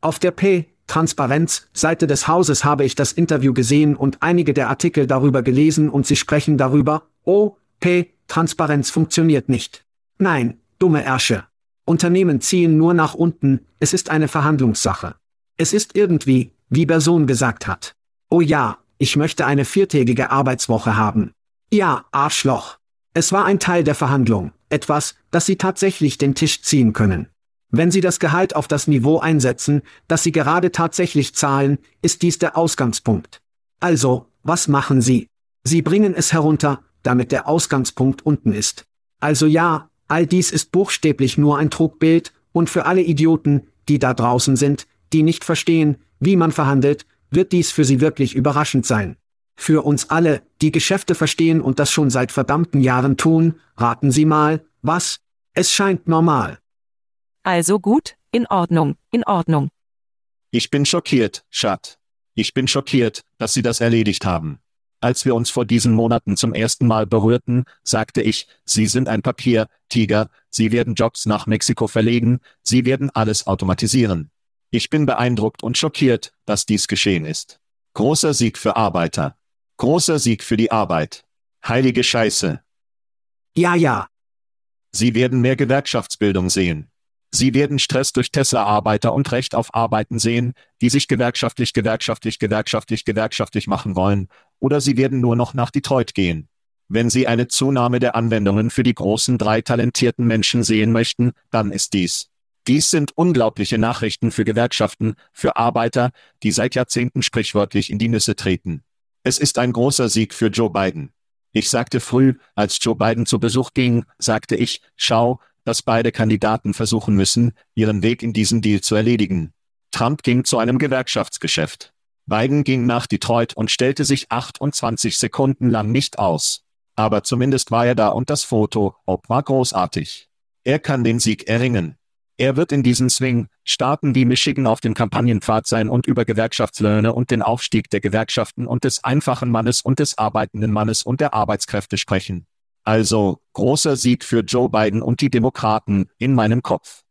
Auf der P. Transparenz Seite des Hauses habe ich das Interview gesehen und einige der Artikel darüber gelesen und sie sprechen darüber, oh, P. Transparenz funktioniert nicht. Nein, dumme Ärsche. Unternehmen ziehen nur nach unten, es ist eine Verhandlungssache. Es ist irgendwie, wie Person gesagt hat. Oh ja, ich möchte eine viertägige Arbeitswoche haben. Ja, Arschloch. Es war ein Teil der Verhandlung, etwas, das Sie tatsächlich den Tisch ziehen können. Wenn Sie das Gehalt auf das Niveau einsetzen, das Sie gerade tatsächlich zahlen, ist dies der Ausgangspunkt. Also, was machen Sie? Sie bringen es herunter, damit der Ausgangspunkt unten ist. Also ja, all dies ist buchstäblich nur ein Trugbild, und für alle Idioten, die da draußen sind, die nicht verstehen, wie man verhandelt, wird dies für sie wirklich überraschend sein. Für uns alle, die Geschäfte verstehen und das schon seit verdammten Jahren tun, raten Sie mal, was? Es scheint normal. Also gut, in Ordnung, in Ordnung. Ich bin schockiert, Schat. Ich bin schockiert, dass Sie das erledigt haben. Als wir uns vor diesen Monaten zum ersten Mal berührten, sagte ich, Sie sind ein Papier, Tiger, Sie werden Jobs nach Mexiko verlegen, Sie werden alles automatisieren. Ich bin beeindruckt und schockiert, dass dies geschehen ist. Großer Sieg für Arbeiter. Großer Sieg für die Arbeit. Heilige Scheiße. Ja, ja. Sie werden mehr Gewerkschaftsbildung sehen. Sie werden Stress durch Tesla-Arbeiter und Recht auf Arbeiten sehen, die sich gewerkschaftlich, gewerkschaftlich, gewerkschaftlich, gewerkschaftlich machen wollen, oder Sie werden nur noch nach Detroit gehen. Wenn Sie eine Zunahme der Anwendungen für die großen drei talentierten Menschen sehen möchten, dann ist dies. Dies sind unglaubliche Nachrichten für Gewerkschaften, für Arbeiter, die seit Jahrzehnten sprichwörtlich in die Nüsse treten. Es ist ein großer Sieg für Joe Biden. Ich sagte früh, als Joe Biden zu Besuch ging, sagte ich, schau, dass beide Kandidaten versuchen müssen, ihren Weg in diesen Deal zu erledigen. Trump ging zu einem Gewerkschaftsgeschäft. Biden ging nach Detroit und stellte sich 28 Sekunden lang nicht aus. Aber zumindest war er da und das Foto, ob war großartig. Er kann den Sieg erringen. Er wird in diesen Swing, Staaten wie Michigan auf dem Kampagnenpfad sein und über Gewerkschaftslöhne und den Aufstieg der Gewerkschaften und des einfachen Mannes und des arbeitenden Mannes und der Arbeitskräfte sprechen. Also, großer Sieg für Joe Biden und die Demokraten, in meinem Kopf.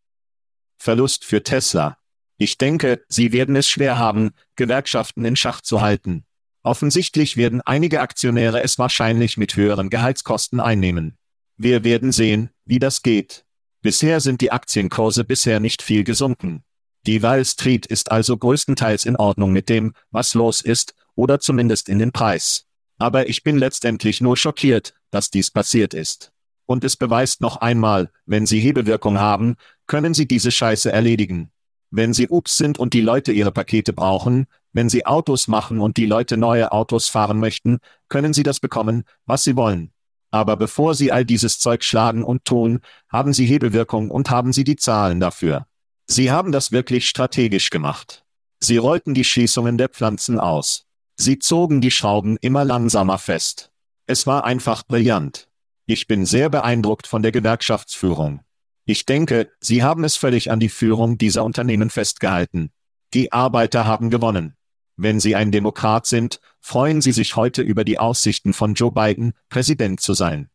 Verlust für Tesla. Ich denke, sie werden es schwer haben, Gewerkschaften in Schach zu halten. Offensichtlich werden einige Aktionäre es wahrscheinlich mit höheren Gehaltskosten einnehmen. Wir werden sehen, wie das geht. Bisher sind die Aktienkurse bisher nicht viel gesunken. Die Wall Street ist also größtenteils in Ordnung mit dem, was los ist, oder zumindest in den Preis. Aber ich bin letztendlich nur schockiert, dass dies passiert ist. Und es beweist noch einmal, wenn Sie Hebelwirkung haben, können Sie diese Scheiße erledigen. Wenn Sie Ups sind und die Leute ihre Pakete brauchen, wenn Sie Autos machen und die Leute neue Autos fahren möchten, können Sie das bekommen, was Sie wollen. Aber bevor Sie all dieses Zeug schlagen und tun, haben Sie Hebelwirkung und haben Sie die Zahlen dafür. Sie haben das wirklich strategisch gemacht. Sie rollten die Schließungen der Pflanzen aus. Sie zogen die Schrauben immer langsamer fest. Es war einfach brillant. Ich bin sehr beeindruckt von der Gewerkschaftsführung. Ich denke, Sie haben es völlig an die Führung dieser Unternehmen festgehalten. Die Arbeiter haben gewonnen. Wenn Sie ein Demokrat sind, freuen Sie sich heute über die Aussichten von Joe Biden, Präsident zu sein.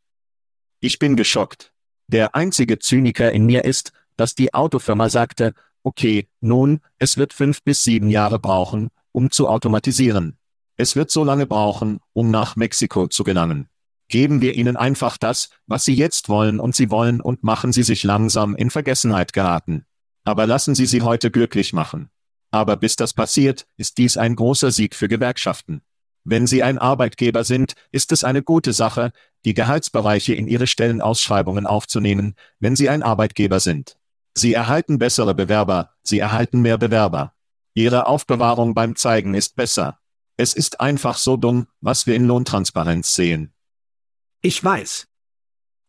Ich bin geschockt. Der einzige Zyniker in mir ist, dass die Autofirma sagte, okay, nun, es wird fünf bis sieben Jahre brauchen, um zu automatisieren. Es wird so lange brauchen, um nach Mexiko zu gelangen. Geben wir ihnen einfach das, was sie jetzt wollen und sie wollen und machen sie sich langsam in Vergessenheit geraten. Aber lassen Sie sie heute glücklich machen. Aber bis das passiert, ist dies ein großer Sieg für Gewerkschaften. Wenn Sie ein Arbeitgeber sind, ist es eine gute Sache, die Gehaltsbereiche in Ihre Stellenausschreibungen aufzunehmen, wenn Sie ein Arbeitgeber sind. Sie erhalten bessere Bewerber, Sie erhalten mehr Bewerber. Ihre Aufbewahrung beim Zeigen ist besser. Es ist einfach so dumm, was wir in Lohntransparenz sehen. Ich weiß.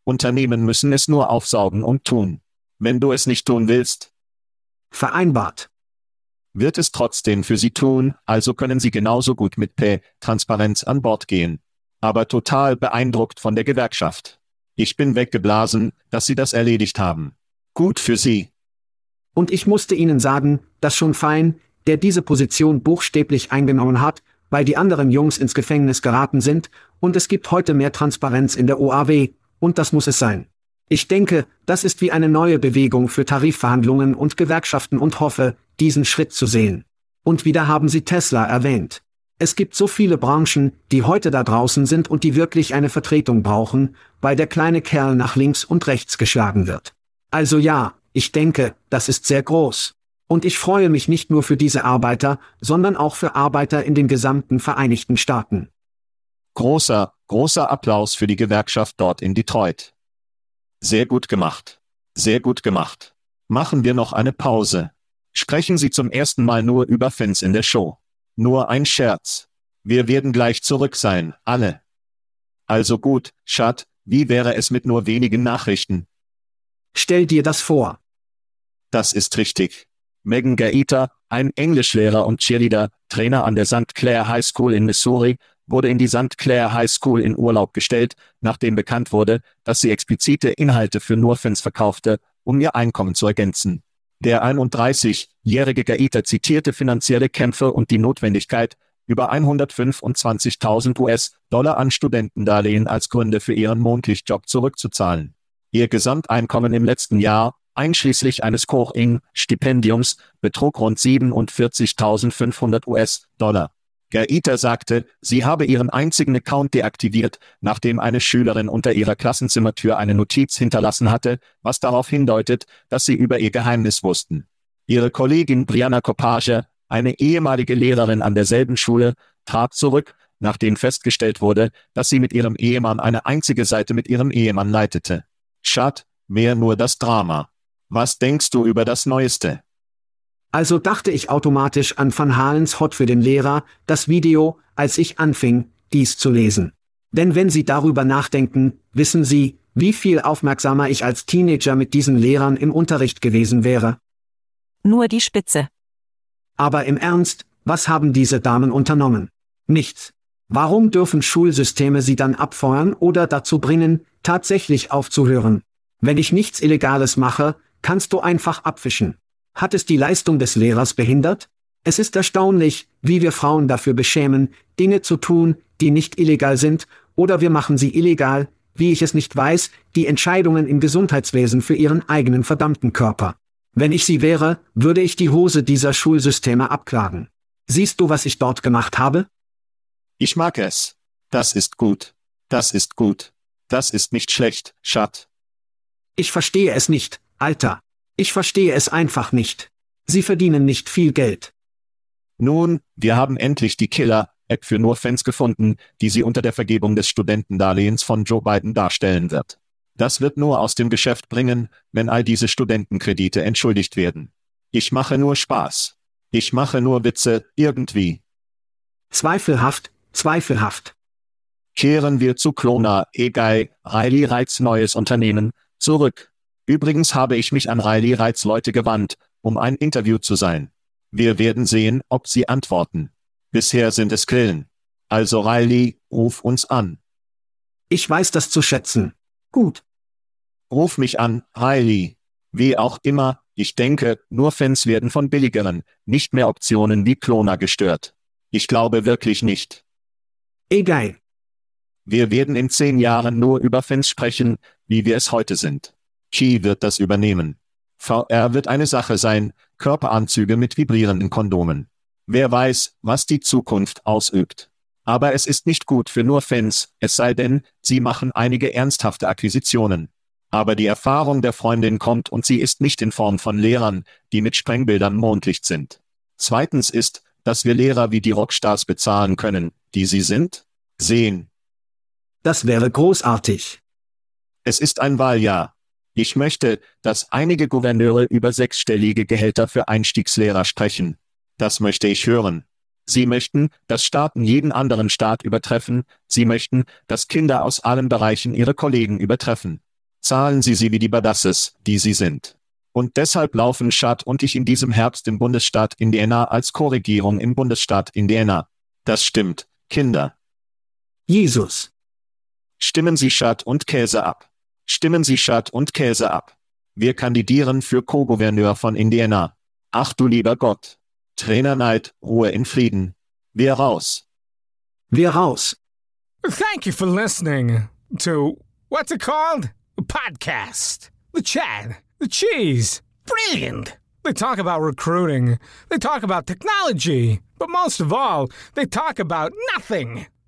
Unternehmen müssen es nur aufsaugen und tun. Wenn du es nicht tun willst, Vereinbart. wird es trotzdem für sie tun, also können sie genauso gut mit P Transparenz an Bord gehen. Aber total beeindruckt von der Gewerkschaft. Ich bin weggeblasen, dass sie das erledigt haben. Gut für sie. Und ich musste Ihnen sagen, dass schon Fein, der diese Position buchstäblich eingenommen hat, weil die anderen Jungs ins Gefängnis geraten sind, und es gibt heute mehr Transparenz in der OAW, und das muss es sein. Ich denke, das ist wie eine neue Bewegung für Tarifverhandlungen und Gewerkschaften und hoffe, diesen Schritt zu sehen. Und wieder haben Sie Tesla erwähnt. Es gibt so viele Branchen, die heute da draußen sind und die wirklich eine Vertretung brauchen, weil der kleine Kerl nach links und rechts geschlagen wird. Also ja, ich denke, das ist sehr groß. Und ich freue mich nicht nur für diese Arbeiter, sondern auch für Arbeiter in den gesamten Vereinigten Staaten. Großer, großer Applaus für die Gewerkschaft dort in Detroit. Sehr gut gemacht. Sehr gut gemacht. Machen wir noch eine Pause. Sprechen Sie zum ersten Mal nur über Fans in der Show. Nur ein Scherz. Wir werden gleich zurück sein, alle. Also gut, Schat, wie wäre es mit nur wenigen Nachrichten? Stell dir das vor. Das ist richtig. Megan Gaeta, ein Englischlehrer und Cheerleader, Trainer an der St. Clair High School in Missouri, wurde in die St. Clair High School in Urlaub gestellt, nachdem bekannt wurde, dass sie explizite Inhalte für Nurfans verkaufte, um ihr Einkommen zu ergänzen. Der 31-jährige Gaeta zitierte finanzielle Kämpfe und die Notwendigkeit, über 125.000 US-Dollar an Studentendarlehen als Gründe für ihren Mondlichtjob zurückzuzahlen. Ihr Gesamteinkommen im letzten Jahr, einschließlich eines Koch-Ing-Stipendiums, betrug rund 47.500 US-Dollar. Gaeta sagte, sie habe ihren einzigen Account deaktiviert, nachdem eine Schülerin unter ihrer Klassenzimmertür eine Notiz hinterlassen hatte, was darauf hindeutet, dass sie über ihr Geheimnis wussten. Ihre Kollegin Brianna Kopage, eine ehemalige Lehrerin an derselben Schule, trat zurück, nachdem festgestellt wurde, dass sie mit ihrem Ehemann eine einzige Seite mit ihrem Ehemann leitete. Schad, mehr nur das Drama. Was denkst du über das Neueste? Also dachte ich automatisch an Van Halens Hot für den Lehrer, das Video, als ich anfing, dies zu lesen. Denn wenn Sie darüber nachdenken, wissen Sie, wie viel aufmerksamer ich als Teenager mit diesen Lehrern im Unterricht gewesen wäre. Nur die Spitze. Aber im Ernst, was haben diese Damen unternommen? Nichts. Warum dürfen Schulsysteme sie dann abfeuern oder dazu bringen, tatsächlich aufzuhören? Wenn ich nichts Illegales mache, kannst du einfach abwischen. Hat es die Leistung des Lehrers behindert? Es ist erstaunlich, wie wir Frauen dafür beschämen, Dinge zu tun, die nicht illegal sind, oder wir machen sie illegal, wie ich es nicht weiß, die Entscheidungen im Gesundheitswesen für ihren eigenen verdammten Körper. Wenn ich sie wäre, würde ich die Hose dieser Schulsysteme abklagen. Siehst du, was ich dort gemacht habe? Ich mag es. Das ist gut. Das ist gut. Das ist nicht schlecht, Schat. Ich verstehe es nicht, Alter. Ich verstehe es einfach nicht. Sie verdienen nicht viel Geld. Nun, wir haben endlich die Killer-App für nur Fans gefunden, die sie unter der Vergebung des Studentendarlehens von Joe Biden darstellen wird. Das wird nur aus dem Geschäft bringen, wenn all diese Studentenkredite entschuldigt werden. Ich mache nur Spaß. Ich mache nur Witze, irgendwie. Zweifelhaft, zweifelhaft. Kehren wir zu Klona, Egei, Riley Reitz neues Unternehmen, zurück. Übrigens habe ich mich an Riley Reitz Leute gewandt, um ein Interview zu sein. Wir werden sehen, ob sie antworten. Bisher sind es Quellen. Also Riley, ruf uns an. Ich weiß das zu schätzen. Gut. Ruf mich an, Riley. Wie auch immer, ich denke, nur Fans werden von billigeren, nicht mehr Optionen wie Klona gestört. Ich glaube wirklich nicht. Egal. Wir werden in zehn Jahren nur über Fans sprechen, wie wir es heute sind. Qi wird das übernehmen. VR wird eine Sache sein, Körperanzüge mit vibrierenden Kondomen. Wer weiß, was die Zukunft ausübt. Aber es ist nicht gut für nur Fans, es sei denn, sie machen einige ernsthafte Akquisitionen. Aber die Erfahrung der Freundin kommt und sie ist nicht in Form von Lehrern, die mit Sprengbildern mondlicht sind. Zweitens ist, dass wir Lehrer wie die Rockstars bezahlen können, die sie sind, sehen. Das wäre großartig. Es ist ein Wahljahr, ich möchte, dass einige Gouverneure über sechsstellige Gehälter für Einstiegslehrer sprechen. Das möchte ich hören. Sie möchten, dass Staaten jeden anderen Staat übertreffen, sie möchten, dass Kinder aus allen Bereichen ihre Kollegen übertreffen. Zahlen Sie sie wie die Badasses, die sie sind. Und deshalb laufen Schad und ich in diesem Herbst im Bundesstaat Indiana als Korregierung im Bundesstaat Indiana. Das stimmt, Kinder. Jesus. Stimmen Sie Schad und Käse ab. Stimmen Sie Schad und Käse ab. Wir kandidieren für Co-Gouverneur von Indiana. Ach du lieber Gott. Trainer Neid, Ruhe in Frieden. Wir raus. Wir raus. Thank you for listening to what's it called? the podcast, the chat, the cheese. Brilliant. They talk about recruiting, they talk about technology, but most of all, they talk about nothing.